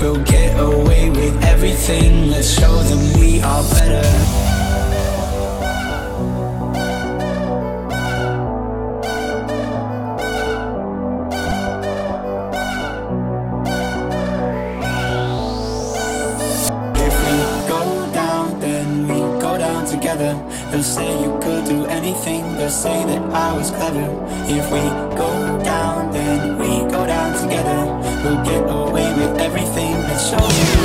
We'll get away with everything, let's show them we are better. If we go down, then we go down together. They'll say you could do anything, they'll say that I was clever. If we go down, show you